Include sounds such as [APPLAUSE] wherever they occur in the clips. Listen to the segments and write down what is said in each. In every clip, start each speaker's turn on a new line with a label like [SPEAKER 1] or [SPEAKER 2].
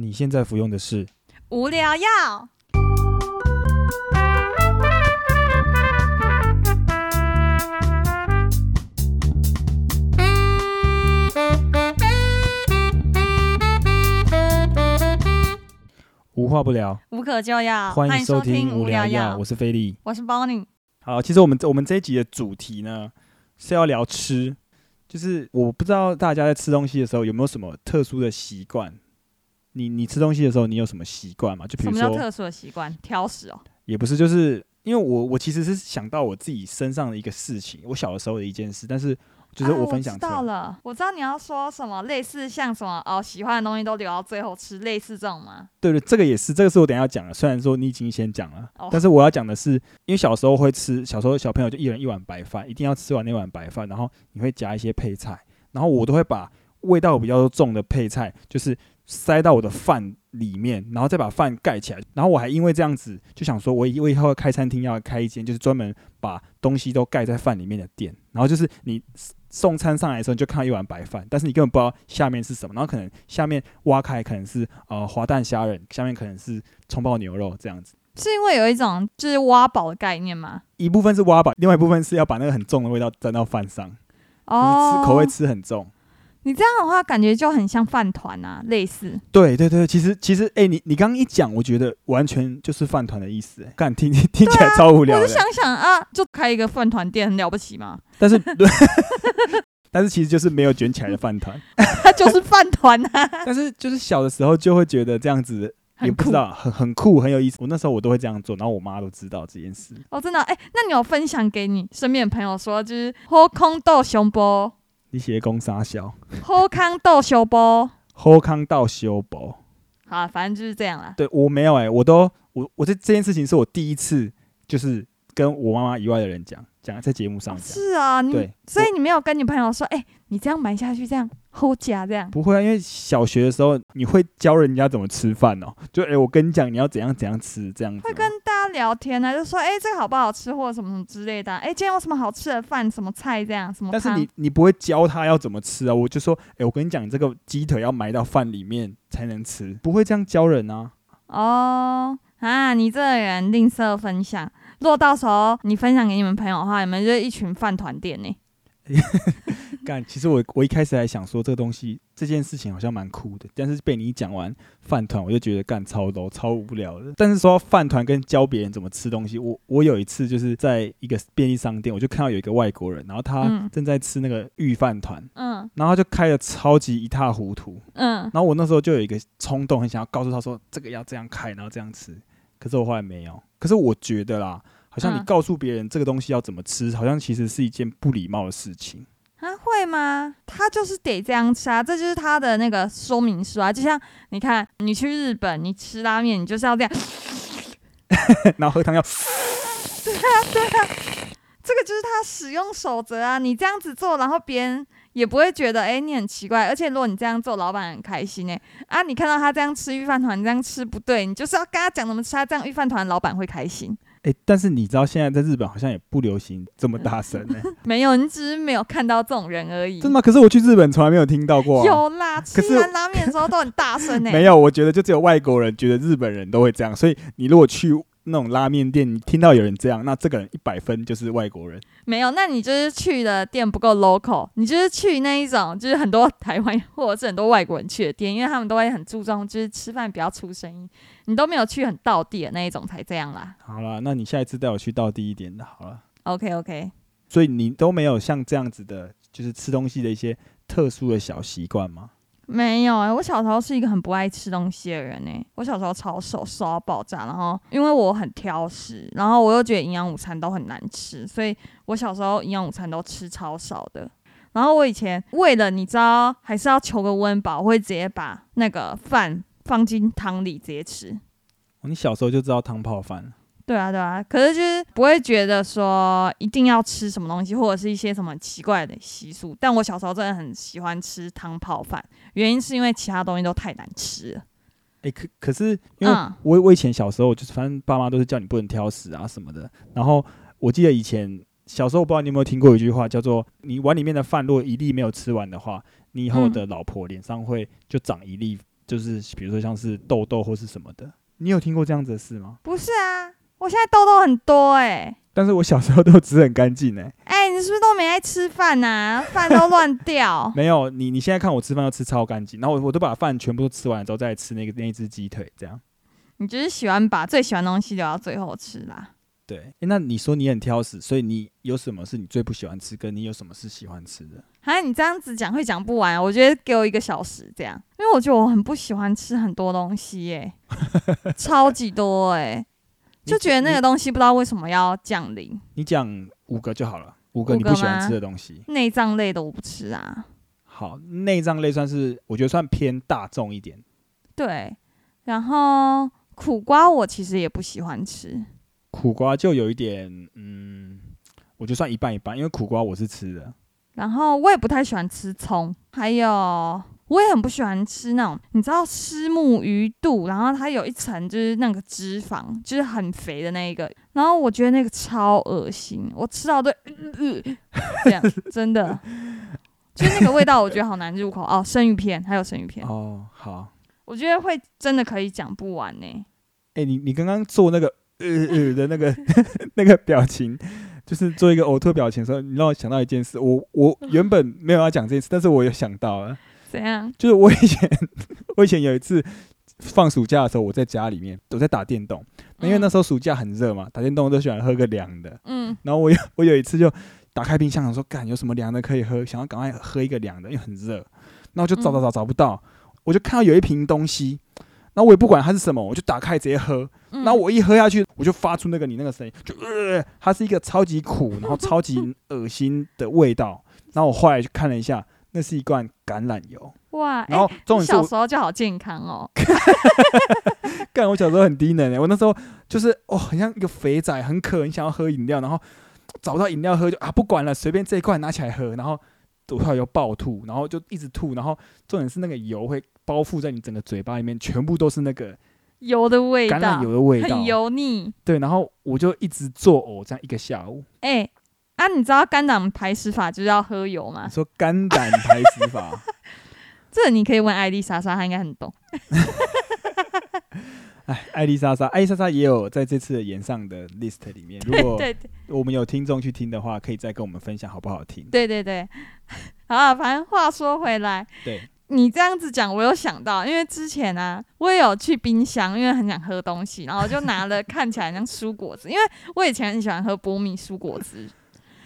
[SPEAKER 1] 你现在服用的是
[SPEAKER 2] 无聊药。
[SPEAKER 1] 无话不聊，
[SPEAKER 2] 无可救药，
[SPEAKER 1] 欢迎收
[SPEAKER 2] 听无
[SPEAKER 1] 听聊
[SPEAKER 2] 药。
[SPEAKER 1] 我是菲力。
[SPEAKER 2] 我是 Bonnie。
[SPEAKER 1] 好，其实我们我们这一集的主题呢是要聊吃，就是我不知道大家在吃东西的时候有没有什么特殊的习惯。你你吃东西的时候，你有什么习惯吗？就比如说，
[SPEAKER 2] 什么叫特殊的习惯？挑食哦。
[SPEAKER 1] 也不是，就是因为我我其实是想到我自己身上的一个事情，我小的时候的一件事，但是就是
[SPEAKER 2] 啊
[SPEAKER 1] 我分享
[SPEAKER 2] 知
[SPEAKER 1] 出来。
[SPEAKER 2] 道了，我知道你要说什么，类似像什么哦，喜欢的东西都留到最后吃，类似这种吗？
[SPEAKER 1] 对对，这个也是，这个是我等一下要讲的。虽然说你已经先讲了，
[SPEAKER 2] 哦
[SPEAKER 1] 但是我要讲的是，因为小时候会吃，小时候小朋友就一人一碗白饭，一定要吃完那碗白饭，然后你会夹一些配菜，然后我都会把味道比较重的配菜，就是塞到我的饭里面，然后再把饭盖起来。然后我还因为这样子，就想说我以我以后要开餐厅要开一间，就是专门把东西都盖在饭里面的店。然后就是你送餐上来的时候，你就看到一碗白饭，但是你根本不知道下面是什么，然后可能下面挖开可能是呃滑蛋虾仁，下面可能是葱爆牛肉这样子。
[SPEAKER 2] 是因为有一种就是挖宝的概念吗？
[SPEAKER 1] 一部分是挖宝，另外一部分是要把那个很重的味道沾到饭上，就是
[SPEAKER 2] 哦，
[SPEAKER 1] 吃口味吃很重。
[SPEAKER 2] 你这样的话，感觉就很像饭团啊，类似。
[SPEAKER 1] 对对对，其实其实，哎、你你刚刚一讲，我觉得完全就是饭团的意思、哎，干听听听起来超无聊的。
[SPEAKER 2] 我就想想啊，就开一个饭团店，很了不起吗？
[SPEAKER 1] 但是对，[LAUGHS] 但是其实就是没有卷起来的饭团。
[SPEAKER 2] 它 [LAUGHS] 就是饭团啊，[LAUGHS]
[SPEAKER 1] 但是就是小的时候就会觉得这样子，也不知道很很酷很有意思。我那时候我都会这样做，然后我妈都知道这件事。
[SPEAKER 2] 哦，真的。哎、那你有分享给你身边的朋友说，就是后空豆熊波，
[SPEAKER 1] 你写公傻小，
[SPEAKER 2] 后康到修波，
[SPEAKER 1] 后康到修博。
[SPEAKER 2] 好，反正就是这样啦。
[SPEAKER 1] 对我没有哎、我都我我这这件事情是我第一次就是跟我妈妈以外的人讲讲在节目上
[SPEAKER 2] 哦
[SPEAKER 1] 讲。
[SPEAKER 2] 是啊，你
[SPEAKER 1] 对，
[SPEAKER 2] 所以你没有跟你朋友说，哎、你这样买下去，这样后加这样。
[SPEAKER 1] 不会啊，因为小学的时候你会教人家怎么吃饭哦，就哎、我跟你讲你要怎样怎样吃这样子哦。
[SPEAKER 2] 会跟聊天呢、就说，哎、这个好不好吃，或者什么什么之类的啊。哎、今天有什么好吃的饭，什么菜这样，什么
[SPEAKER 1] 但是你你不会教他要怎么吃啊？我就说，哎、我跟你讲，你这个鸡腿要埋到饭里面才能吃，不会这样教人啊。
[SPEAKER 2] 哦啊，你这个人吝啬分享。如果到时候你分享给你们朋友的话，你们就是一群饭团店呢。[LAUGHS]
[SPEAKER 1] 干，其实我我一开始还想说这个东西这件事情好像蛮酷的，但是被你讲完饭团，我就觉得干超 low 超无聊的。但是说到饭团跟教别人怎么吃东西，我我有一次就是在一个便利商店，我就看到有一个外国人，然后他
[SPEAKER 2] 嗯
[SPEAKER 1] 正在吃那个御饭团，
[SPEAKER 2] 嗯
[SPEAKER 1] 然后他就开的超级一塌糊涂，
[SPEAKER 2] 嗯，
[SPEAKER 1] 然后我那时候就有一个冲动，很想要告诉他说这个要这样开，然后这样吃。可是我后来没有。可是我觉得啦，好像你
[SPEAKER 2] 嗯
[SPEAKER 1] 告诉别人这个东西要怎么吃，好像其实是一件不礼貌的事情。
[SPEAKER 2] 啊会吗？他就是得这样吃啊，这就是他的那个说明书啊。就像你看，你去日本，你吃拉面，你就是要这样，[LAUGHS]
[SPEAKER 1] 然后喝汤要 [LAUGHS] 对啊，对啊
[SPEAKER 2] 这个就是他使用守则啊。你这样子做，然后别人也不会觉得哎、你很奇怪。而且如果你这样做，老板很开心哎、啊，你看到他这样吃御饭团，你这样吃不对，你就是要跟他讲怎么吃，他这样御饭团老板会开心。
[SPEAKER 1] 哎、但是你知道现在在日本好像也不流行这么大声呢、[LAUGHS]
[SPEAKER 2] 没有，你只是没有看到这种人而已。
[SPEAKER 1] 真的吗？可是我去日本从来没有听到过、啊。
[SPEAKER 2] 有啦，吃拉面的时候都很大声哎、[LAUGHS]
[SPEAKER 1] 没有，我觉得就只有外国人觉得日本人都会这样，所以你如果去那种拉面店，你听到有人这样，那这个人一百分就是外国人。
[SPEAKER 2] 没有，那你就是去的店不够 local，你就是去那一种，就是很多台湾或者是很多外国人去的店，因为他们都会很注重，就是吃饭不要出声音。你都没有去很到地的那一种才这样啦。
[SPEAKER 1] 好了，那你下一次带我去到地一点的，好了。
[SPEAKER 2] OK OK，
[SPEAKER 1] 所以你都没有像这样子的，就是吃东西的一些特殊的小习惯吗？
[SPEAKER 2] 没有哎、我小时候是一个很不爱吃东西的人哎、我小时候超瘦，瘦到爆炸，然后因为我很挑食，然后我又觉得营养午餐都很难吃，所以我小时候营养午餐都吃超少的。然后我以前为了你知道，还是要求个温饱，我会直接把那个饭放进汤里直接吃。
[SPEAKER 1] 你小时候就知道汤泡饭了，
[SPEAKER 2] 对啊，对啊，可是就是不会觉得说一定要吃什么东西，或者是一些什么奇怪的习俗。但我小时候真的很喜欢吃汤泡饭，原因是因为其他东西都太难吃了。
[SPEAKER 1] 哎、可可是因为
[SPEAKER 2] 嗯
[SPEAKER 1] 我我以前小时候就是反正爸妈都是叫你不能挑食啊什么的，然后我记得以前小时候我不知道你有没有听过一句话叫做你碗里面的饭如果一粒没有吃完的话，你以后的老婆脸上会就长一粒就是比如说像是痘痘或是什么的。你有听过这样子的事吗？
[SPEAKER 2] 不是啊，我现在痘痘很多哎、
[SPEAKER 1] 但是我小时候都吃很干净哎，
[SPEAKER 2] 哎、你是不是都没爱吃饭呐、[LAUGHS] 饭都乱掉。
[SPEAKER 1] 没有你你现在看我吃饭都吃超干净，然后我我都把饭全部都吃完之后再吃那个那一只鸡腿这样。
[SPEAKER 2] 你就是喜欢把最喜欢的东西留到最后吃啦。
[SPEAKER 1] 对，诶那你说你很挑食，所以你有什么是你最不喜欢吃，跟你有什么是喜欢吃的？
[SPEAKER 2] 啊，你这样子讲会讲不完，我觉得给我一个小时这样，因为我觉得我很不喜欢吃很多东西耶、[LAUGHS] 超级多哎、
[SPEAKER 1] 你
[SPEAKER 2] 就觉得那个东西不知道为什么要降临。
[SPEAKER 1] 你讲五个就好了，五个你不喜欢吃的东西。
[SPEAKER 2] 内脏类的我不吃啊，
[SPEAKER 1] 好，内脏类算是我觉得算偏大众一点。
[SPEAKER 2] 对，然后苦瓜我其实也不喜欢吃，
[SPEAKER 1] 苦瓜就有一点，嗯，我觉得算一半一半，因为苦瓜我是吃的。
[SPEAKER 2] 然后我也不太喜欢吃葱，还有我也很不喜欢吃那种你知道虱目鱼肚，然后它有一层就是那个脂肪，就是很肥的那一个，然后我觉得那个超恶心，我吃到都、呃呃、这样，真的。[LAUGHS] 就是那个味道，我觉得好难入口哦。生鱼片还有生鱼片，
[SPEAKER 1] 哦，好，
[SPEAKER 2] 我觉得会真的可以讲不完呢。
[SPEAKER 1] 哎、你你刚刚做那个呃呃的那个 [LAUGHS] 那个表情，就是做一个呕吐表情的时候，你让我想到一件事。我我原本没有要讲这件事，但是我有想到了，
[SPEAKER 2] 怎样？
[SPEAKER 1] 就是我以前我以前有一次放暑假的时候，我在家里面我在打电动，因为那时候暑假很热嘛，打电动都喜欢喝个凉的。
[SPEAKER 2] 嗯
[SPEAKER 1] 然后我有我有一次就打开冰箱，想说干有什么凉的可以喝，想要赶快喝一个凉的，因为很热。然后就找找找找不到，我就看到有一瓶东西，然后我也不管它是什么，我就打开直接喝。
[SPEAKER 2] 嗯，
[SPEAKER 1] 然后我一喝下去，我就发出那个你那个声音，就呃，它是一个超级苦，然后超级 [LAUGHS] 恶心的味道。然后我后来去看了一下，那是一罐橄榄油。
[SPEAKER 2] 哇，
[SPEAKER 1] 然后重点是小
[SPEAKER 2] 时候就好健康哦。[LAUGHS]
[SPEAKER 1] 干，我小时候很低能欸我那时候就是哦，很像一个肥仔，很渴，很想要喝饮料，然后找不到饮料喝就啊不管了，随便这一罐拿起来喝，然后我后来又暴吐，然后就一直吐，然后重点是那个油会包覆在你整个嘴巴里面，全部都是那个
[SPEAKER 2] 油的味道，
[SPEAKER 1] 橄榄油的味道
[SPEAKER 2] 很，油腻。
[SPEAKER 1] 对，然后我就一直作呕，这样一个下午。
[SPEAKER 2] 哎、啊，你知道肝胆排石法就是要喝油吗
[SPEAKER 1] 你？说肝胆排石法，[LAUGHS]
[SPEAKER 2] 这你可以问艾丽莎莎，她应该很懂。[LAUGHS]
[SPEAKER 1] 哎，艾丽莎莎，艾丽莎莎也有在这次的演上的 list 里面，如果 [LAUGHS] 我们有听众去听的话，可以再跟我们分享好不好听。
[SPEAKER 2] 对对对，好啊，反正话说回来，
[SPEAKER 1] 对，
[SPEAKER 2] 你这样子讲，我有想到，因为之前啊，我也有去冰箱，因为很想喝东西，然后就拿了看起来像蔬果汁，因为我以前很喜欢喝波蜜蔬果汁，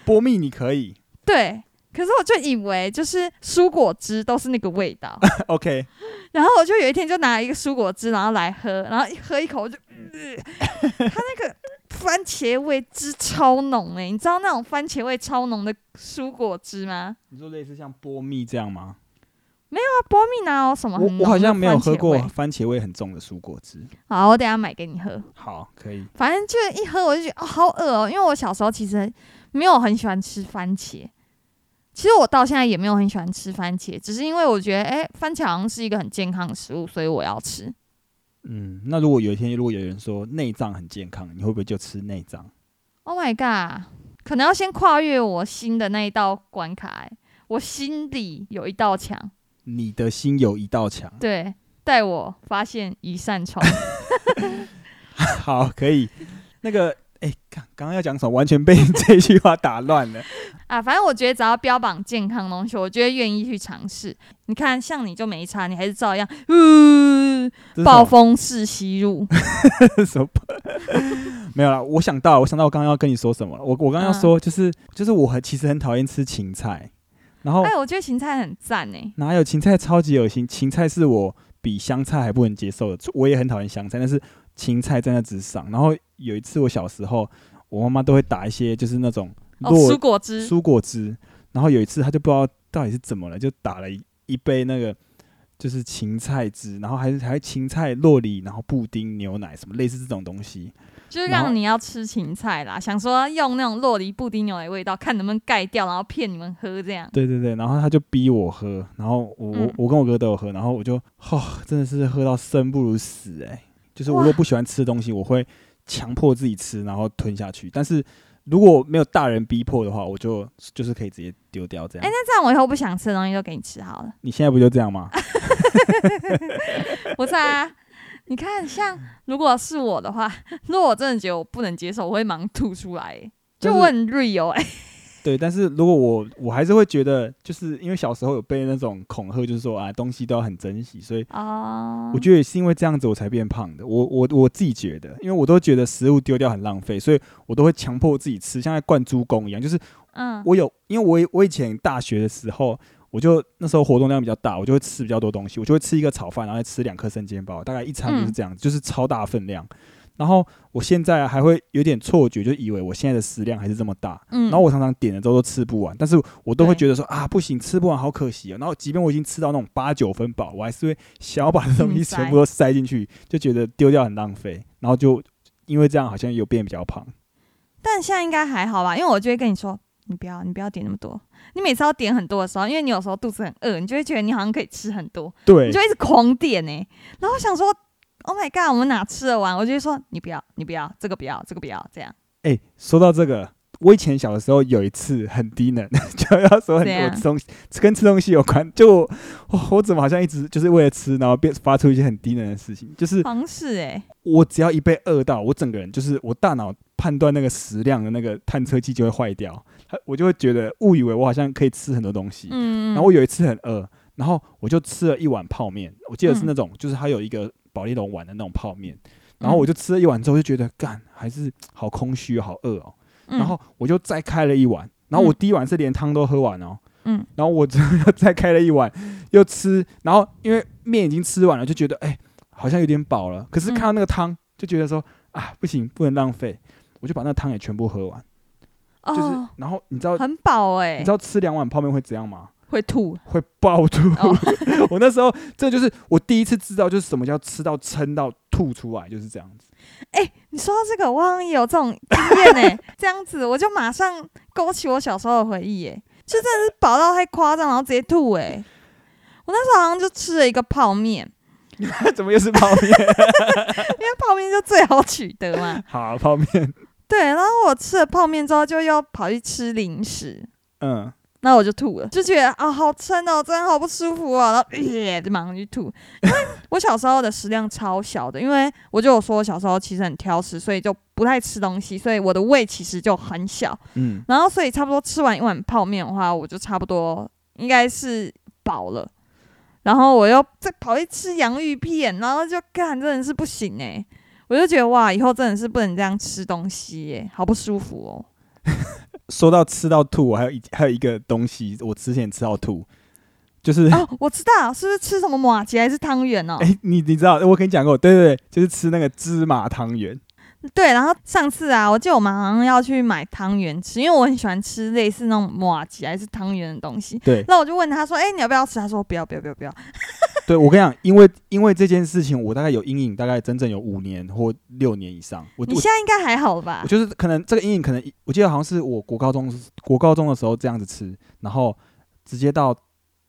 [SPEAKER 1] 波蜜你可以
[SPEAKER 2] 对。可是我就以为就是蔬果汁都是那个味道，，[LAUGHS]
[SPEAKER 1] OK，
[SPEAKER 2] 然后我就有一天就拿了一个蔬果汁，然后来喝，然后一喝一口我就，呃、它那个番茄味汁超浓诶、你知道那种番茄味超浓的蔬果汁吗？
[SPEAKER 1] 你说类似像波蜜这样吗？
[SPEAKER 2] 没有啊波蜜哪有什么
[SPEAKER 1] 我我好像没有喝过番茄味很重的蔬果汁。
[SPEAKER 2] 好，我等下买给你喝。
[SPEAKER 1] 好，可以。
[SPEAKER 2] 反正就一喝我就觉得哦好恶哦、因为我小时候其实没有很喜欢吃番茄。其实我到现在也没有很喜欢吃番茄，只是因为我觉得，哎、番茄好像是一个很健康的食物，所以我要吃。
[SPEAKER 1] 嗯，那如果有一天，如果有人说内脏很健康，你会不会就吃内脏
[SPEAKER 2] ？Oh my god！可能要先跨越我心的那一道关卡、欸，我心里有一道墙，
[SPEAKER 1] 你的心有一道墙。
[SPEAKER 2] 对，带我发现一扇窗。[LAUGHS]
[SPEAKER 1] 好，可以。那个，哎、刚刚刚要讲什么？完全被你 [LAUGHS] 这句话打乱了。[LAUGHS]
[SPEAKER 2] 啊，反正我觉得只要标榜健康的东西，我就会愿意去尝试。你看，像你就没差，你还是照样，呃，暴风式吸入。[LAUGHS]
[SPEAKER 1] 什么？没有啦，我想到，我想到我刚刚要跟你说什么了。我我刚刚要说，就是、就是我很其实很讨厌吃芹菜，然后
[SPEAKER 2] 哎，我觉得芹菜很赞哎。
[SPEAKER 1] 哪有芹菜超级恶心？芹菜是我比香菜还不能接受的，我也很讨厌香菜，但是芹菜在那之上。然后有一次我小时候，我妈妈都会打一些就是那种
[SPEAKER 2] 蔬果汁，
[SPEAKER 1] 蔬果汁，然后有一次她就不知道到底是怎么了，就打了一一杯那个就是芹菜汁，然后还是还芹菜洛梨，然后布丁牛奶什么类似这种东西。
[SPEAKER 2] 就是让你要吃芹菜啦，想说用那种洛梨布丁牛奶味道，看能不能盖掉，然后骗你们喝这样。
[SPEAKER 1] 对对对，然后他就逼我喝，然后我、我
[SPEAKER 2] 嗯
[SPEAKER 1] 我跟我哥都有喝，然后我就哦，真的是喝到生不如死哎、就是我
[SPEAKER 2] 哇
[SPEAKER 1] 如果不喜欢吃的东西，我会强迫自己吃，然后吞下去。但是如果没有大人逼迫的话，我就就是可以直接丢掉这样。
[SPEAKER 2] 哎、那这样我以后不想吃的东西就给你吃好了。[LAUGHS]
[SPEAKER 1] 你现在不就这样吗？[LAUGHS]
[SPEAKER 2] 不是啊，你看，像如果是我的话，如果我真的觉得我不能接受，我会忙吐出来、欸，就
[SPEAKER 1] 但是
[SPEAKER 2] 我很 real 哎、
[SPEAKER 1] 对，但是如果我我还是会觉得，就是因为小时候有被那种恐吓，就是说啊东西都要很珍惜，所以
[SPEAKER 2] 哦，
[SPEAKER 1] 我觉得也是因为这样子我才变胖的。我我我自己觉得，因为我都觉得食物丢掉很浪费，所以我都会强迫自己吃，像在灌猪公一样。就是
[SPEAKER 2] 嗯，
[SPEAKER 1] 我有，因为我以我以前大学的时候，我就那时候活动量比较大，我就会吃比较多东西，我就会吃一个炒饭，然后再吃两颗生煎包，大概一餐就是
[SPEAKER 2] 嗯
[SPEAKER 1] 这样，就是超大分量。然后我现在还会有点错觉，就以为我现在的食量还是这么大，
[SPEAKER 2] 嗯，
[SPEAKER 1] 然后我常常点了之后都吃不完，但是我都会觉得说啊，不行，吃不完好可惜啊。然后即便我已经吃到那种八九分饱，我还是会想要把这东西
[SPEAKER 2] 嗯
[SPEAKER 1] 全部都塞进去，就觉得丢掉很浪费。然后就因为这样，好像有变比较胖。
[SPEAKER 2] 但现在应该还好吧，因为我就会跟你说，你不要，你不要点那么多。你每次要点很多的时候，因为你有时候肚子很饿，你就会觉得你好像可以吃很多，
[SPEAKER 1] 对
[SPEAKER 2] 你就，一直狂点呢、然后想说，Oh my god，我们哪吃得完？我就说你不要，你不要，这个不要，这个不要，这样。
[SPEAKER 1] 哎、说到这个，我以前小的时候有一次很低能，[LAUGHS] 就要说很多吃东西跟吃东西有关，就我怎么好像一直就是为了吃，然后变发出一些很低能的事情，就是
[SPEAKER 2] 好像是哎、
[SPEAKER 1] 我只要一被饿到，我整个人就是我大脑判断那个食量的那个探测器就会坏掉，它我就会觉得误以为我好像可以吃很多东西。
[SPEAKER 2] 嗯，
[SPEAKER 1] 然后我有一次很饿，然后我就吃了一碗泡面，我记得是
[SPEAKER 2] 嗯。
[SPEAKER 1] 那种、就是它有一个保利龙碗的那种泡面，然后我就吃了一碗之后就觉得干还是好空虚好饿哦，
[SPEAKER 2] 嗯，
[SPEAKER 1] 然后我就再开了一碗，然后我
[SPEAKER 2] 嗯
[SPEAKER 1] 第一碗是连汤都喝完哦，
[SPEAKER 2] 嗯。
[SPEAKER 1] 然后我之后又再开了一碗，又吃，然后因为面已经吃完了，就觉得哎、好像有点饱了。可是看到那个汤，就觉得说啊不行，不能浪费，我就把那个汤也全部喝完。就是，
[SPEAKER 2] 哦，
[SPEAKER 1] 然后你知道，
[SPEAKER 2] 很饱哎、
[SPEAKER 1] 你知道吃两碗泡面会怎样吗？
[SPEAKER 2] 会吐
[SPEAKER 1] 会爆吐。
[SPEAKER 2] 哦，[LAUGHS]
[SPEAKER 1] 我那时候这就是我第一次知道，就是什么叫吃到撑到吐出来，就是这样子。
[SPEAKER 2] 你说到这个，我好像也有这种经验哎、[LAUGHS] 这样子我就马上勾起我小时候的回忆哎、就真的是饱到太夸张，然后直接吐哎、我那时候好像就吃了一个泡面，[LAUGHS]
[SPEAKER 1] 怎么又是泡面？
[SPEAKER 2] 因为泡面就最好取得嘛。
[SPEAKER 1] 好，泡面。
[SPEAKER 2] 对，然后我吃了泡面之后，就要跑去吃零食，
[SPEAKER 1] 嗯，
[SPEAKER 2] 那我就吐了，就觉得啊好撑哦，真的好不舒服啊，然后耶、就马上去吐。因为我小时候的食量超小的，因为我就有说我小时候其实很挑食，所以就不太吃东西，所以我的胃其实就很小。
[SPEAKER 1] 嗯，
[SPEAKER 2] 然后所以差不多吃完一碗泡面的话，我就差不多应该是饱了。然后我又再跑去吃洋芋片，然后就干真的是不行哎、我就觉得哇，以后真的是不能这样吃东西耶、好不舒服哦。[LAUGHS]
[SPEAKER 1] 说到吃到吐，我还有一还有一个东西，我之前吃到吐，就是哎、
[SPEAKER 2] 哦，我知道，是不是吃什么马吉还是汤圆哦？[LAUGHS]
[SPEAKER 1] 你你知道，我跟你讲过，对对对，就是吃那个芝麻汤圆。
[SPEAKER 2] 对，然后上次啊，我记得我们好像要去买汤圆吃，因为我很喜欢吃类似那种马吉还是汤圆的东西。
[SPEAKER 1] 对，
[SPEAKER 2] 那我就问他说：“哎、你要不要吃？”他说：“不要，不要，不要，不要。[LAUGHS]
[SPEAKER 1] 对我跟你讲，因为因为这件事情，我大概有阴影，大概整整有五年或六年以上。我我
[SPEAKER 2] 你现在应该还好吧
[SPEAKER 1] 我？就是可能这个阴影，可能我记得好像是我国高中国高中的时候这样子吃，然后直接到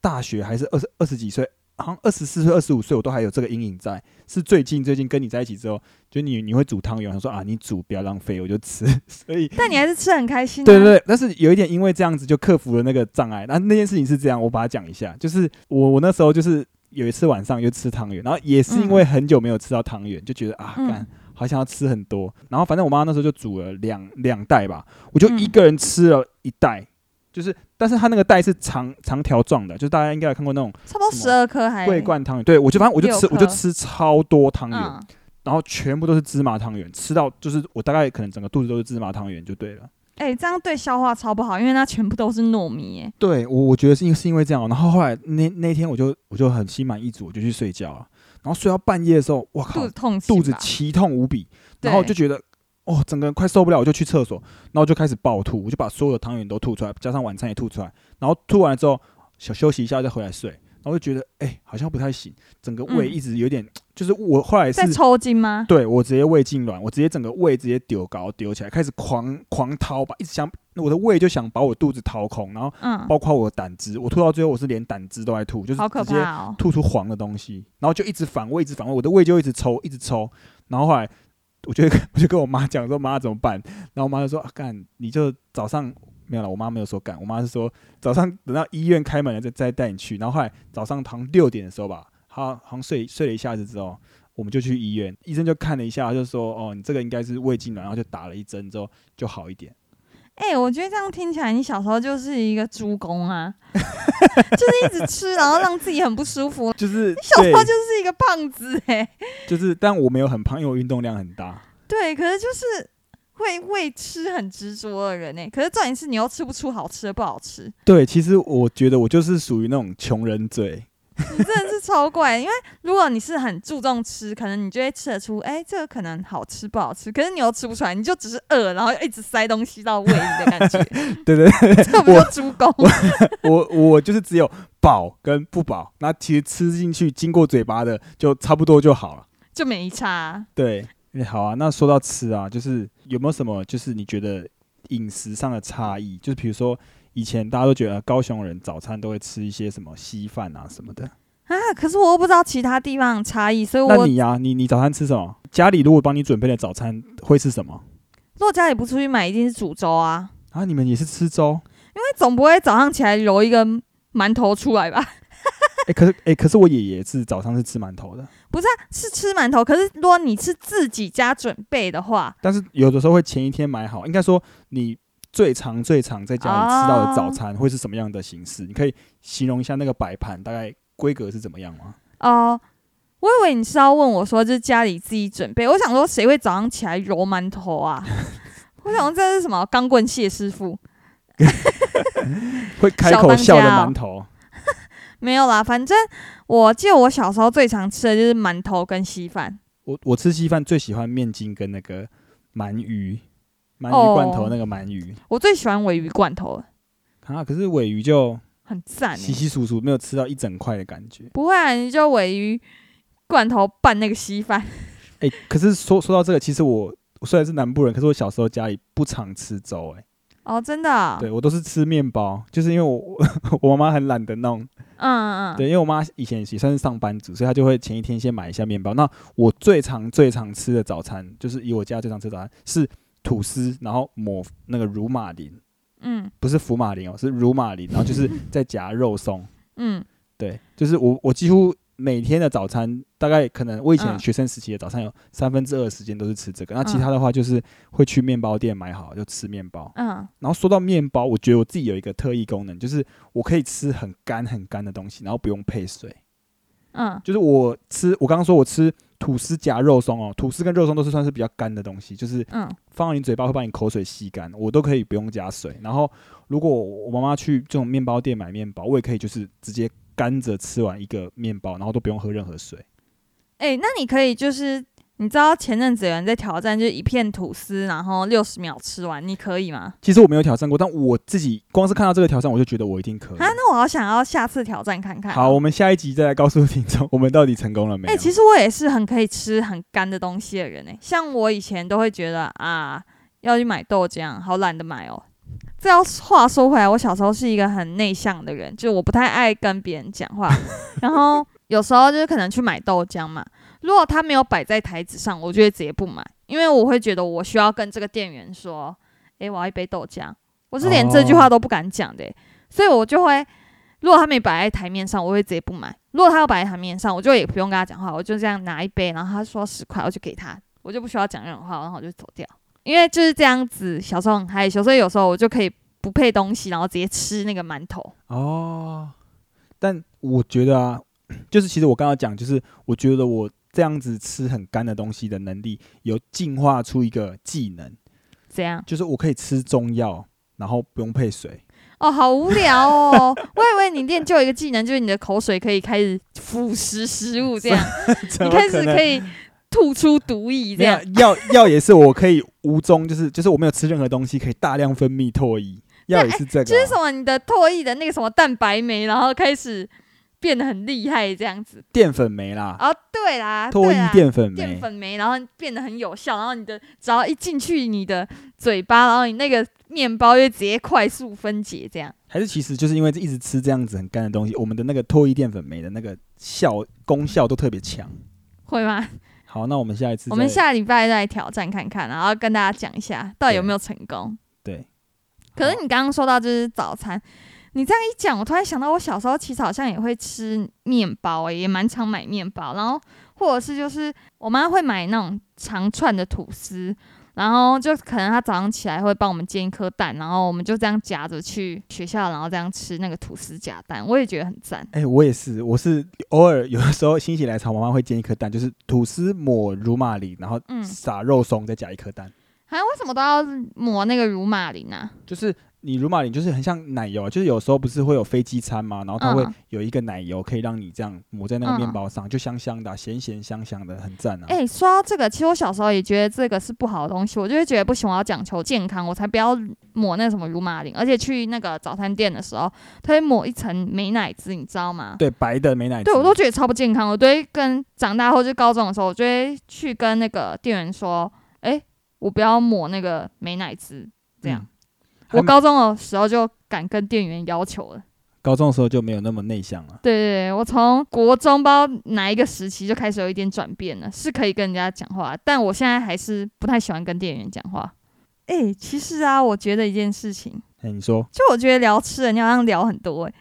[SPEAKER 1] 大学还是二十二十几岁，好像二十四岁、二十五岁，我都还有这个阴影在。是最近最近跟你在一起之后，就你你会煮汤圆，他说啊你煮不要浪费，我就吃。[LAUGHS] 所以
[SPEAKER 2] 但你还是吃很开心、啊。
[SPEAKER 1] 对对对，但是有一点因为这样子就克服了那个障碍。那那件事情是这样，我把它讲一下，就是我我那时候就是有一次晚上又吃汤圆，然后也是因为很久没有吃到汤圆，就觉得啊
[SPEAKER 2] 嗯。
[SPEAKER 1] 干。好想要吃很多，然后反正我妈那时候就煮了两两袋吧，我就
[SPEAKER 2] 嗯。
[SPEAKER 1] 一个人吃了一袋，就是但是它那个袋是长长条状的，就是大家应该有看过那种
[SPEAKER 2] 差不多十二颗还
[SPEAKER 1] 桂冠汤圆，对我就反正我就吃我就吃超多汤圆，
[SPEAKER 2] 嗯，
[SPEAKER 1] 然后全部都是芝麻汤圆，吃到就是我大概可能整个肚子都是芝麻汤圆就对了。
[SPEAKER 2] 哎、这样对消化超不好，因为它全部都是糯米耶。
[SPEAKER 1] 对我，我觉得是因是因为这样，然后后来那那天我就我就很心满意足，我就去睡觉了。然后睡到半夜的时候，我靠
[SPEAKER 2] 肚子，痛
[SPEAKER 1] 肚子奇痛无比，然后就觉得哦，整个人快受不了，我就去厕所，然后就开始暴吐，我就把所有的汤圆都吐出来，加上晚餐也吐出来。然后吐完了之后，小休息一下再回来睡，然后就觉得哎、好像不太行，整个胃
[SPEAKER 2] 嗯
[SPEAKER 1] 一直有点，就是我后来是。
[SPEAKER 2] 在抽筋吗？
[SPEAKER 1] 对我直接胃痉挛，我直接整个胃直接丢高丢起来，开始狂狂掏吧，一直想我的胃就想把我肚子掏空，然后
[SPEAKER 2] 嗯，
[SPEAKER 1] 包括我的胆汁，我吐到最后我是连胆汁都在吐，就是直接。吐出黄的东西，然后就一直反胃，一直反胃，我的胃就一直抽，一直抽，然后后来我就 [LAUGHS] 我就跟我妈讲说妈怎么办，然后我妈就说啊干你就早上没有了，我妈没有说干，我妈是说早上等到医院开门了再再带你去，然后后来早上好像六点的时候吧，好好像睡睡了一下子之后。我们就去医院，医生就看了一下，就说：“哦，你这个应该是胃痉挛。”然后就打了一针之后就好一点。
[SPEAKER 2] 哎、我觉得这样听起来，你小时候就是一个猪公啊，[LAUGHS] 就是一直吃，然后让自己很不舒服。
[SPEAKER 1] 就是
[SPEAKER 2] 小时候就是一个胖子哎、
[SPEAKER 1] 就是，但我没有很胖，因为我运动量很大。
[SPEAKER 2] 对，可是就是会为吃很执着的人呢、可是重点是你又吃不出好吃的不好吃，
[SPEAKER 1] 对，其实我觉得我就是属于那种穷人嘴。
[SPEAKER 2] 你真的是超怪。因为如果你是很注重吃，可能你就会吃得出，哎、这个可能好吃不好吃，可是你又吃不出来，你就只是饿，然后一直塞东西到胃里的感觉，[LAUGHS]
[SPEAKER 1] 对对对，
[SPEAKER 2] 这不就猪公？
[SPEAKER 1] 我我就是只有饱跟不饱，那其实吃进去经过嘴巴的就差不多就好了。
[SPEAKER 2] 就没差。
[SPEAKER 1] 对，哎好啊，那说到吃啊，就是有没有什么就是你觉得饮食上的差异？就是比如说以前大家都觉得高雄人早餐都会吃一些什么稀饭啊什么的，
[SPEAKER 2] 啊！可是我又不知道其他地方的差异，所以我
[SPEAKER 1] 那你呀、你你早餐吃什么？家里如果帮你准备的早餐会是什么？
[SPEAKER 2] 如果家里不出去买，一定是煮粥啊，
[SPEAKER 1] 啊，你们也是吃粥？
[SPEAKER 2] 因为总不会早上起来揉一个馒头出来吧？
[SPEAKER 1] 哎、可是哎、可是我爷爷是早上是吃馒头的，
[SPEAKER 2] 不是、啊，是吃馒头。可是如果你是自己家准备的话，
[SPEAKER 1] 但是有的时候会前一天买好。应该说你最常最常在家里吃到的早餐会是什么样的形式？你可以形容一下那个摆盘大概规格是怎么样吗？
[SPEAKER 2] 哦、我以为你是要问我说，就是家里自己准备。我想说，谁会早上起来揉馒头啊？[LAUGHS] 我想说这是什么钢棍谢师傅？[LAUGHS]
[SPEAKER 1] 会开口笑的馒头。
[SPEAKER 2] 没有啦，反正我记得我小时候最常吃的就是馒头跟稀饭。
[SPEAKER 1] 我我吃稀饭最喜欢面筋跟那个鳗鱼，鳗
[SPEAKER 2] 哦
[SPEAKER 1] 鱼罐头那个鳗鱼、
[SPEAKER 2] 我最喜欢尾鱼罐头了，
[SPEAKER 1] 啊，可是尾鱼就
[SPEAKER 2] 很赞、
[SPEAKER 1] 稀
[SPEAKER 2] 欸。
[SPEAKER 1] 稀疏疏，没有吃到一整块的感觉。
[SPEAKER 2] 不会啊，你就尾鱼罐头拌那个稀饭。
[SPEAKER 1] 哎、可是说说到这个，其实我我虽然是南部人，可是我小时候家里不常吃粥、哎，
[SPEAKER 2] 哦，真的啊、
[SPEAKER 1] 对我都是吃面包，就是因为我 [LAUGHS] 我妈妈很懒得弄，
[SPEAKER 2] 嗯嗯嗯，
[SPEAKER 1] 对，因为我妈以前也算是上班族，所以她就会前一天先买一下面包。那我最常最常吃的早餐，就是以我家最常吃的早餐是吐司，然后抹那个乳马林，
[SPEAKER 2] 嗯
[SPEAKER 1] 不是福马林哦，是乳马林，然后就是 [LAUGHS] 再夹肉松。
[SPEAKER 2] 嗯，
[SPEAKER 1] 对，就是我我几乎每天的早餐，大概可能我以前
[SPEAKER 2] 嗯
[SPEAKER 1] 学生时期的早餐有三分之二的时间都是吃这个，那其
[SPEAKER 2] 嗯
[SPEAKER 1] 他的话就是会去面包店买好就吃面包。
[SPEAKER 2] 嗯，
[SPEAKER 1] 然后说到面包，我觉得我自己有一个特异功能，就是我可以吃很干很干的东西，然后不用配水。
[SPEAKER 2] 嗯
[SPEAKER 1] 就是我吃，我刚刚说我吃吐司夹肉松哦，吐司跟肉松都是算是比较干的东西，就是
[SPEAKER 2] 嗯
[SPEAKER 1] 放到你嘴巴会把你口水吸干，我都可以不用加水。然后如果我妈妈去这种面包店买面包，我也可以就是直接干着吃完一个面包，然后都不用喝任何水。
[SPEAKER 2] 哎、那你可以就是，你知道前阵子有人在挑战，就是一片吐司，然后六十秒吃完，你可以吗？
[SPEAKER 1] 其实我没有挑战过，但我自己光是看到这个挑战，我就觉得我一定可以。
[SPEAKER 2] 啊，那我好想要下次挑战看看哦、
[SPEAKER 1] 好，我们下一集再来告诉听众，我们到底成功了没
[SPEAKER 2] 哎、
[SPEAKER 1] 有？
[SPEAKER 2] 其实我也是很可以吃很干的东西的人哎、像我以前都会觉得啊，要去买豆浆，好懒得买哦。这要话说回来，我小时候是一个很内向的人，就我不太爱跟别人讲话，[LAUGHS] 然后有时候就是可能去买豆浆嘛，如果他没有摆在台子上，我就会直接不买，因为我会觉得我需要跟这个店员说，诶，我要一杯豆浆，我是连这句话都不敢讲的欸、所以我就会，如果他没摆在台面上，我会直接不买；如果他要摆在台面上，我就也不用跟他讲话，我就这样拿一杯，然后他说十块，我就给他，我就不需要讲任何话，然后我就走掉。因为就是这样子，小时候很害羞，所以有时候我就可以不配东西，然后直接吃那个馒头。
[SPEAKER 1] 哦，但我觉得啊，就是其实我刚刚讲，就是我觉得我这样子吃很干的东西的能力，有进化出一个技能，
[SPEAKER 2] 这样
[SPEAKER 1] 就是我可以吃中药，然后不用配水。
[SPEAKER 2] 哦，好无聊哦！[LAUGHS] 我以为你练就一个技能，就是你的口水可以开始腐蚀食物，这样 [LAUGHS] 你开始可以吐出毒液，这样
[SPEAKER 1] 药药也是我可以无中，就是就是我没有吃任何东西，可以大量分泌唾液。药也是这个、
[SPEAKER 2] 就是什么你的唾液的那个什么蛋白酶，然后开始变得很厉害，这样子。
[SPEAKER 1] 淀粉酶啦，
[SPEAKER 2] 哦，对啦，
[SPEAKER 1] 唾液淀粉酶
[SPEAKER 2] 淀。粉酶，然后变得很有效，然后你的只要一进去你的嘴巴，然后你那个面包就直接快速分解，这样。
[SPEAKER 1] 还是其实就是因为一直吃这样子很干的东西，我们的那个唾液淀粉酶的那个效功效都特别强。
[SPEAKER 2] 会吗？
[SPEAKER 1] 好，那我们下一次
[SPEAKER 2] 我们下礼拜再挑战看看，然后跟大家讲一下到底有没有成功。
[SPEAKER 1] 对。
[SPEAKER 2] 可是你刚刚说到就是早餐，你这样一讲，我突然想到我小时候其实好像也会吃面包、欸，也蛮常买面包，然后或者是就是我妈会买那种长串的吐司。然后就可能他早上起来会帮我们煎一颗蛋，然后我们就这样夹着去学校，然后这样吃那个吐司夹蛋，我也觉得很赞。
[SPEAKER 1] 哎、我也是，我是偶尔有的时候心血来潮，妈妈会煎一颗蛋，就是吐司抹乳马林，然后
[SPEAKER 2] 嗯，
[SPEAKER 1] 撒肉松，再夹一颗蛋。
[SPEAKER 2] 还为什么都要抹那个乳马林啊？
[SPEAKER 1] 就是你乳马林就是很像奶油啊，就是有时候不是会有飞机餐嘛，然后它会
[SPEAKER 2] 嗯
[SPEAKER 1] 有一个奶油可以让你这样抹在那个
[SPEAKER 2] 嗯
[SPEAKER 1] 面包上，就香香的啊、咸咸香香的，很赞啊。
[SPEAKER 2] 哎、说到这个，其实我小时候也觉得这个是不好的东西，我就会觉得不行，我要讲求健康，我才不要抹那什么乳马林。而且去那个早餐店的时候，他会抹一层美乃滋，你知道吗？
[SPEAKER 1] 对，白的美乃滋。
[SPEAKER 2] 对，我都觉得超不健康。我都会跟长大后就高中的时候，我就会去跟那个店员说：“哎、我不要抹那个美乃滋。”这样，我高中的时候就敢跟店员要求了。
[SPEAKER 1] 高中的时候就没有那么内向了。
[SPEAKER 2] 对对对，我从国中不知道哪一个时期就开始有一点转变了，是可以跟人家讲话，但我现在还是不太喜欢跟店员讲话。哎、其实啊，我觉得一件事情，
[SPEAKER 1] 哎、你说
[SPEAKER 2] 就我觉得聊吃的，你好像聊很多哎、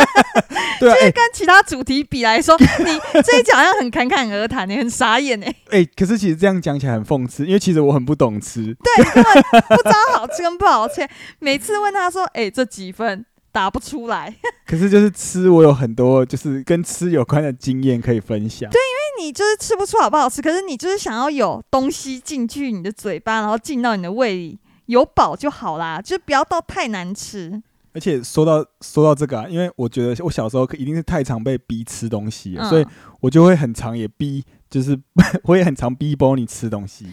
[SPEAKER 2] [LAUGHS]
[SPEAKER 1] 对啊？哎、[LAUGHS]
[SPEAKER 2] 跟其他主题比来说，你 [LAUGHS] 这一讲好像很侃侃而谈，你很傻眼哎、
[SPEAKER 1] 哎、可是其实这样讲起来很讽刺，因为其实我很不懂吃。
[SPEAKER 2] 对，根本不知道好吃跟不好吃。每次问他说：“哎、这几分？”答不出来。
[SPEAKER 1] 可是就是吃，我有很多就是跟吃有关的经验可以分享。对，因为
[SPEAKER 2] 你就是吃不出好不好吃，可是你就是想要有东西进去你的嘴巴，然后进到你的胃里，有饱就好啦，就不要到太难吃。
[SPEAKER 1] 而且说到说到这个啊，因为我觉得我小时候一定是太常被逼吃东西了，
[SPEAKER 2] 嗯
[SPEAKER 1] 所以我就会很常也逼，就是 [LAUGHS] 我也很常逼波你吃东西。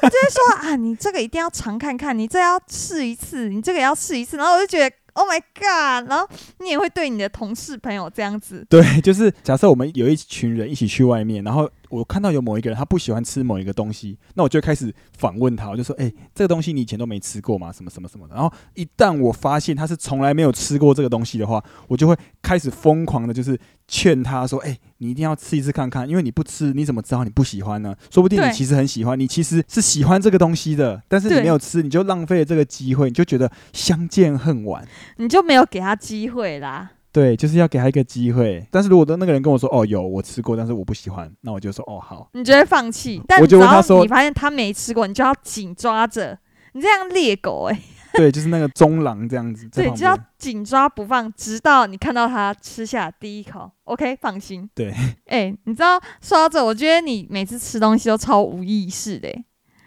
[SPEAKER 2] 他就会说啊，你这个一定要尝看看，你这要试一次，你这个也要试一次。然后我就觉得，Oh my god！然后你也会对你的同事朋友这样子，
[SPEAKER 1] 对，就是假设我们有一群人一起去外面，然后我看到有某一个人他不喜欢吃某一个东西，那我就开始访问他，我就说：“哎、这个东西你以前都没吃过吗？什么什么什么的。”然后一旦我发现他是从来没有吃过这个东西的话，我就会开始疯狂的，就是劝他说：“哎、你一定要吃一次看看，因为你不吃，你怎么知道你不喜欢呢？说不定你其实很喜欢，你其实是喜欢这个东西的，但是你没有吃，你就浪费了这个机会，你就觉得相见恨晚。”
[SPEAKER 2] 你就没有给他机会啦。
[SPEAKER 1] 对，就是要给他一个机会。但是如果的那个人跟我说：“哦，有我吃过，但是我不喜欢”，那我就说：“哦，好。
[SPEAKER 2] 你就会放弃，但
[SPEAKER 1] 我就
[SPEAKER 2] 只要
[SPEAKER 1] 问他说
[SPEAKER 2] 你发现他没吃过，你就要紧抓着。你这样猎狗哎、”
[SPEAKER 1] 对，就是那个中狼这样子
[SPEAKER 2] 对，就要。紧抓不放，直到你看到他吃下第一口，OK，放心。
[SPEAKER 1] 对，[LAUGHS]
[SPEAKER 2] 哎、你知道说到这，我觉得你每次吃东西都超无意识的、欸，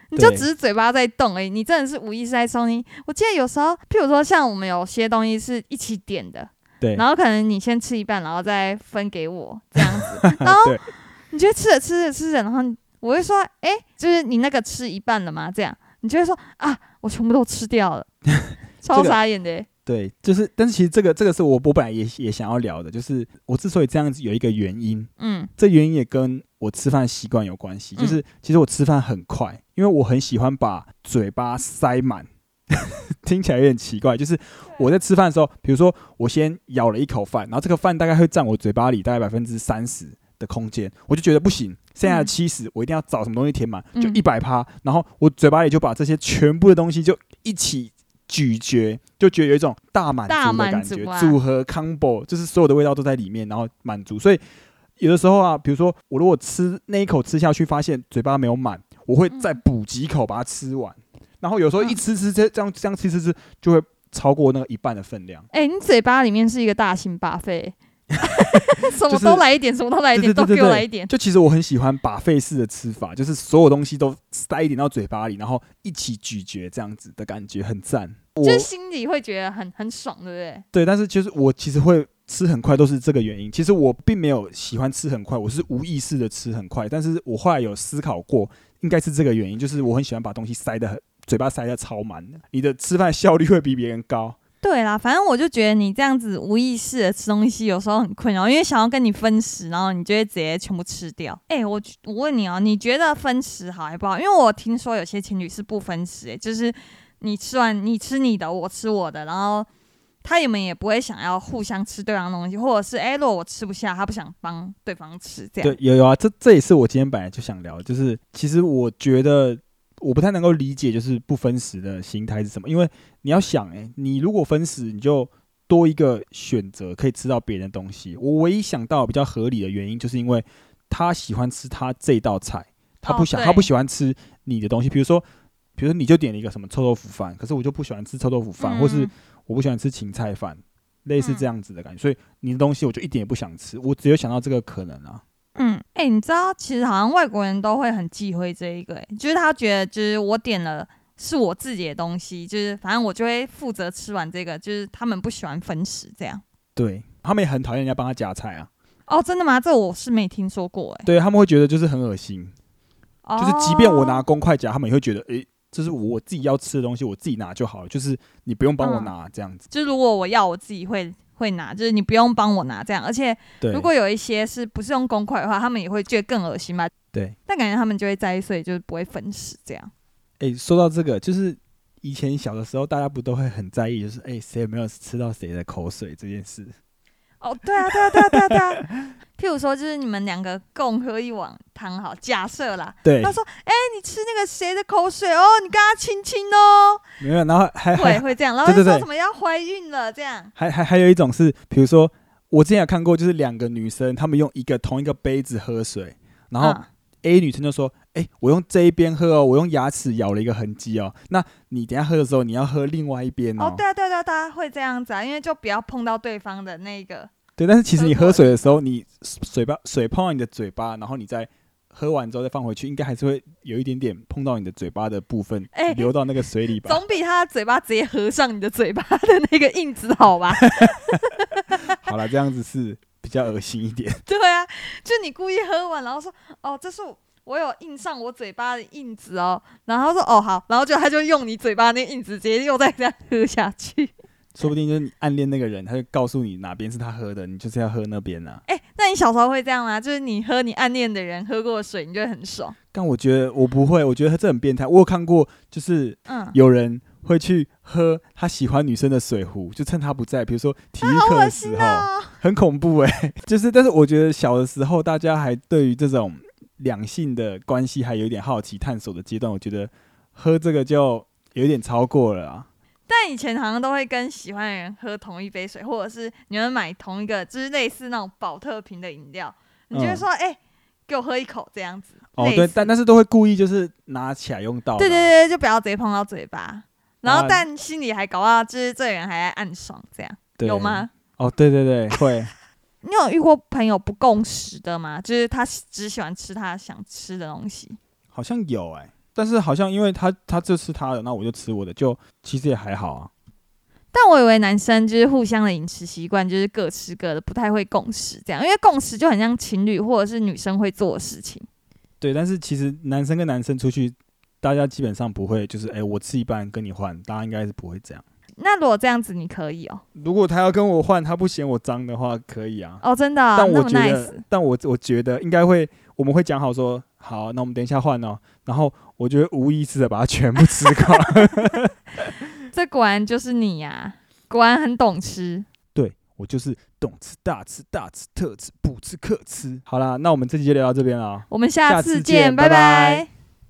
[SPEAKER 2] 你就只是嘴巴在动而已，你真的是无意识在吃东西。我记得有时候，譬如说像我们有些东西是一起点的，
[SPEAKER 1] 对，
[SPEAKER 2] 然后可能你先吃一半，然后再分给我这样子，[LAUGHS] 然后你就会吃着吃着吃着，然后我会说，哎、就是你那个吃一半了吗？这样，你就会说啊，我全部都吃掉了，[LAUGHS] 超傻眼的欸、
[SPEAKER 1] 对，就是，但是其实这个这个是我我本来也也想要聊的，就是我之所以这样子有一个原因，
[SPEAKER 2] 嗯
[SPEAKER 1] 这原因也跟我吃饭习惯有关系。
[SPEAKER 2] 嗯
[SPEAKER 1] 就是其实我吃饭很快，因为我很喜欢把嘴巴塞满。[LAUGHS] 听起来有点奇怪，就是我在吃饭的时候，比如说我先咬了一口饭，然后这个饭大概会占我嘴巴里大概百分之三十的空间，我就觉得不行，剩下的
[SPEAKER 2] 嗯
[SPEAKER 1] 七十我一定要找什么东西填满，就
[SPEAKER 2] 嗯
[SPEAKER 1] 一百趴，然后我嘴巴里就把这些全部的东西就一起咀嚼，就觉得有一种大满足的感觉，
[SPEAKER 2] 啊
[SPEAKER 1] 组合 combo 就是所有的味道都在里面，然后满足。所以有的时候啊，比如说我如果吃那一口吃下去，发现嘴巴没有满，我会再
[SPEAKER 2] 嗯
[SPEAKER 1] 补几口把它吃完。然后有时候一
[SPEAKER 2] 嗯
[SPEAKER 1] 吃吃这这样这样吃吃吃，就会超过那个一半的分量。
[SPEAKER 2] 哎、你嘴巴里面是一个大型巴菲，[LAUGHS] 什么都来一点，什么都来一点，都给我来一点。
[SPEAKER 1] 就其实我很喜欢把费式的吃法，就是所有东西都塞一点到嘴巴里，然后一起咀嚼，这样子的感觉很赞。我
[SPEAKER 2] 就是心里会觉得很很爽，对不对？
[SPEAKER 1] 对，但是就是我其实会吃很快，都是这个原因。其实我并没有喜欢吃很快，我是无意识的吃很快。但是我后来有思考过，应该是这个原因，就是我很喜欢把东西塞的很，嘴巴塞的超满的，你的吃饭效率会比别人高。
[SPEAKER 2] 对啦，反正我就觉得你这样子无意识的吃东西，有时候很困扰，因为想要跟你分食，然后你就会直接全部吃掉。哎、我我问你哦，你觉得分食好还不好？因为我听说有些情侣是不分食、欸，就是你吃完你吃你的，我吃我的，然后他们也不会想要互相吃对方的东西，或者是哎，如果我吃不下，他不想帮对方吃，这样。
[SPEAKER 1] 对，有有啊，这这也是我今天本来就想聊的，就是其实我觉得我不太能够理解，就是不分食的心态是什么。因为你要想，诶，你如果分食，你就多一个选择可以吃到别人的东西。我唯一想到比较合理的原因，就是因为他喜欢吃他这道菜，他不想，
[SPEAKER 2] 哦
[SPEAKER 1] 他不喜欢吃你的东西。比如说，比如说你就点了一个什么臭豆腐饭，可是我就不喜欢吃臭豆腐饭，或是
[SPEAKER 2] 嗯
[SPEAKER 1] 我不喜欢吃芹菜饭，类似
[SPEAKER 2] 嗯
[SPEAKER 1] 这样子的感觉。所以你的东西我就一点也不想吃，我只有想到这个可能啊。
[SPEAKER 2] 嗯，哎、你知道，其实好像外国人都会很忌讳这一个、哎，就是他觉得，就是我点了是我自己的东西，就是反正我就会负责吃完这个，就是他们不喜欢分食这样。
[SPEAKER 1] 对他们也很讨厌人家帮他夹菜啊，
[SPEAKER 2] 哦，真的吗？这我是没听说过、哎，
[SPEAKER 1] 对他们会觉得就是很恶心，
[SPEAKER 2] 哦
[SPEAKER 1] 就是即便我拿公筷夹，他们也会觉得，诶、这是我自己要吃的东西，我自己拿就好了，就是你不用帮我
[SPEAKER 2] 嗯
[SPEAKER 1] 拿这样子。
[SPEAKER 2] 就如果我要，我自己会会拿，就是你不用帮我拿这样。而且
[SPEAKER 1] 对，
[SPEAKER 2] 如果有一些是不是用公筷的话，他们也会觉得更恶心吧？
[SPEAKER 1] 对，
[SPEAKER 2] 但感觉他们就会在意，所以就是不会分食这样。
[SPEAKER 1] 诶、说到这个，就是以前小的时候，大家不都会很在意，就是诶，谁、有没有吃到谁的口水这件事。
[SPEAKER 2] 哦，对啊，对啊，对啊，对啊，对啊。[LAUGHS] 譬如说，就是你们两个共喝一碗汤，好，假设啦，
[SPEAKER 1] 对
[SPEAKER 2] 他，说：“哎、你吃那个谁的口水哦？你跟他亲亲哦。
[SPEAKER 1] 没有，然后还”还
[SPEAKER 2] 会会这样，然后说什么要怀孕了这样。
[SPEAKER 1] 还还还有一种是，比如说我之前有看过，就是两个女生，她们用一个同一个杯子喝水，然后
[SPEAKER 2] 嗯
[SPEAKER 1] A 女生就说：“哎、我用这一边喝哦，我用牙齿咬了一个痕迹哦。那你等下喝的时候，你要喝另外一边哦。
[SPEAKER 2] 哦，对啊，对啊，对啊，大家会这样子啊，因为就不要碰到对方的那个。
[SPEAKER 1] 对但是其实你
[SPEAKER 2] 喝
[SPEAKER 1] 水的时候，你水巴水碰到你的嘴巴，然后你再喝完之后再放回去，应该还是会有一点点碰到你的嘴巴的部分，
[SPEAKER 2] 哎
[SPEAKER 1] 流到那个水里吧。
[SPEAKER 2] 总比他的嘴巴直接合上你的嘴巴的那个印子好吧？[LAUGHS]
[SPEAKER 1] 好了，这样子是比较恶心一点。[LAUGHS]
[SPEAKER 2] 对啊，就你故意喝完，然后说：“哦，这是我我有印上我嘴巴的印子哦。”然后他说：“哦，好。”然后就他就用你嘴巴那印子，直接又再这样喝下去。
[SPEAKER 1] 说不定就是你暗恋那个人，他就告诉你哪边是他喝的，你就是要喝那边啊。
[SPEAKER 2] 哎、那你小时候会这样吗？就是你喝你暗恋的人喝过的水，你就会很爽。
[SPEAKER 1] 但我觉得我不会，我觉得这很变态。我有看过，就是
[SPEAKER 2] 嗯，
[SPEAKER 1] 有人会去喝他喜欢女生的水壶，就趁他不在，比如说体育课的时候。很恐怖哎、[LAUGHS] 就是，但是我觉得小的时候，大家还对于这种两性的关系还有一点好奇探索的阶段，我觉得喝这个就有点超过了啊。
[SPEAKER 2] 但以前好像都会跟喜欢的人喝同一杯水，或者是你们买同一个，就是类似那种保特瓶的饮料，你就会
[SPEAKER 1] 嗯
[SPEAKER 2] 说：“哎、给我喝一口。”这样子。
[SPEAKER 1] 哦，对，但但是都会故意就是拿起来用到的啊。
[SPEAKER 2] 对对对，就不要直接碰到嘴巴。然后
[SPEAKER 1] 啊，
[SPEAKER 2] 但心里还搞到，就是这个人还在暗爽，这样有？吗？
[SPEAKER 1] 哦，对对对，会。[LAUGHS]
[SPEAKER 2] 你有遇过朋友不共识的吗？就是他只喜欢吃他想吃的东西。
[SPEAKER 1] 好像有哎、但是好像因为他他这吃他的，那我就吃我的，就其实也还好啊。
[SPEAKER 2] 但我以为男生就是互相的饮食习惯就是各吃各的，不太会共识这样，因为共识就很像情侣或者是女生会做的事情。
[SPEAKER 1] 对，但是其实男生跟男生出去，大家基本上不会就是哎、我吃一半跟你换，大家应该是不会这样。
[SPEAKER 2] 那如果这样子，你可以哦、
[SPEAKER 1] 如果他要跟我换，他不嫌我脏的话，可以啊。
[SPEAKER 2] 哦，真的、
[SPEAKER 1] 但我觉得，。但我我觉得应该会，我们会讲好说，好，那我们等一下换哦。然后我觉得无意识的把它全部吃光。[LAUGHS]
[SPEAKER 2] 这果然就是你呀、果然很懂吃。
[SPEAKER 1] 对我就是懂吃大吃大吃特吃不吃客吃。好啦，那我们这期就聊到这边了啊。
[SPEAKER 2] 我们下
[SPEAKER 1] 下次
[SPEAKER 2] 次见，拜
[SPEAKER 1] 拜拜
[SPEAKER 2] 拜